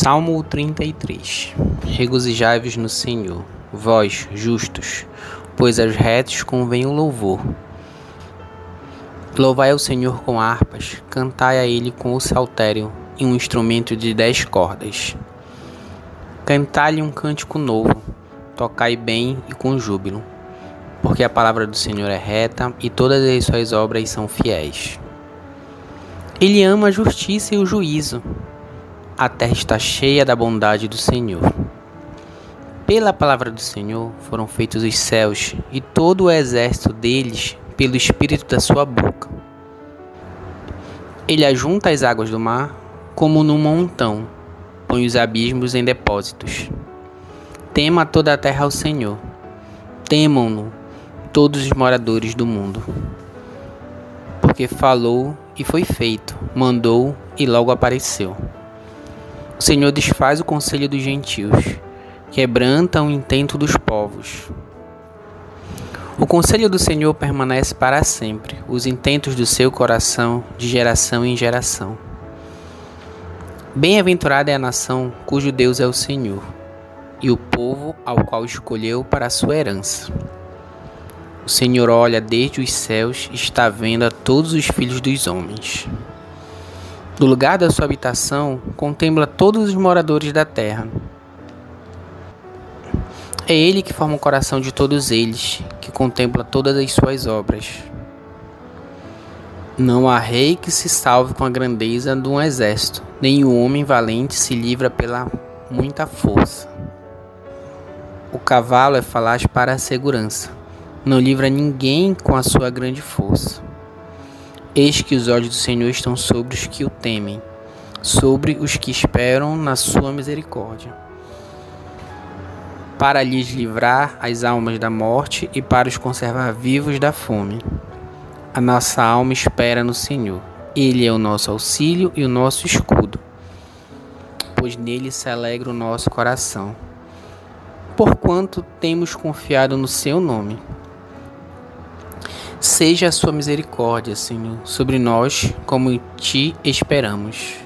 Salmo 33 Regozijai-vos no Senhor, vós, justos, pois aos retos convém o louvor. Louvai ao Senhor com harpas, cantai a Ele com o saltério e um instrumento de dez cordas. Cantai-lhe um cântico novo, tocai bem e com júbilo, porque a palavra do Senhor é reta e todas as suas obras são fiéis. Ele ama a justiça e o juízo a terra está cheia da bondade do Senhor. Pela palavra do Senhor foram feitos os céus e todo o exército deles pelo espírito da sua boca. Ele ajunta as águas do mar como num montão, põe os abismos em depósitos. Tema toda a terra ao Senhor. Temam-no todos os moradores do mundo. Porque falou e foi feito, mandou e logo apareceu. O Senhor desfaz o conselho dos gentios, quebranta o intento dos povos. O conselho do Senhor permanece para sempre, os intentos do seu coração de geração em geração. Bem-aventurada é a nação cujo Deus é o Senhor, e o povo ao qual escolheu para a sua herança. O Senhor olha desde os céus e está vendo a todos os filhos dos homens. Do lugar da sua habitação, contempla todos os moradores da terra. É Ele que forma o coração de todos eles, que contempla todas as suas obras. Não há rei que se salve com a grandeza de um exército, nem o homem valente se livra pela muita força. O cavalo é falaz para a segurança, não livra ninguém com a sua grande força. Eis que os olhos do Senhor estão sobre os que o temem, sobre os que esperam na sua misericórdia, para lhes livrar as almas da morte e para os conservar vivos da fome. A nossa alma espera no Senhor. Ele é o nosso auxílio e o nosso escudo, pois nele se alegra o nosso coração. Porquanto temos confiado no seu nome. Seja a sua misericórdia, Senhor, sobre nós, como ti esperamos.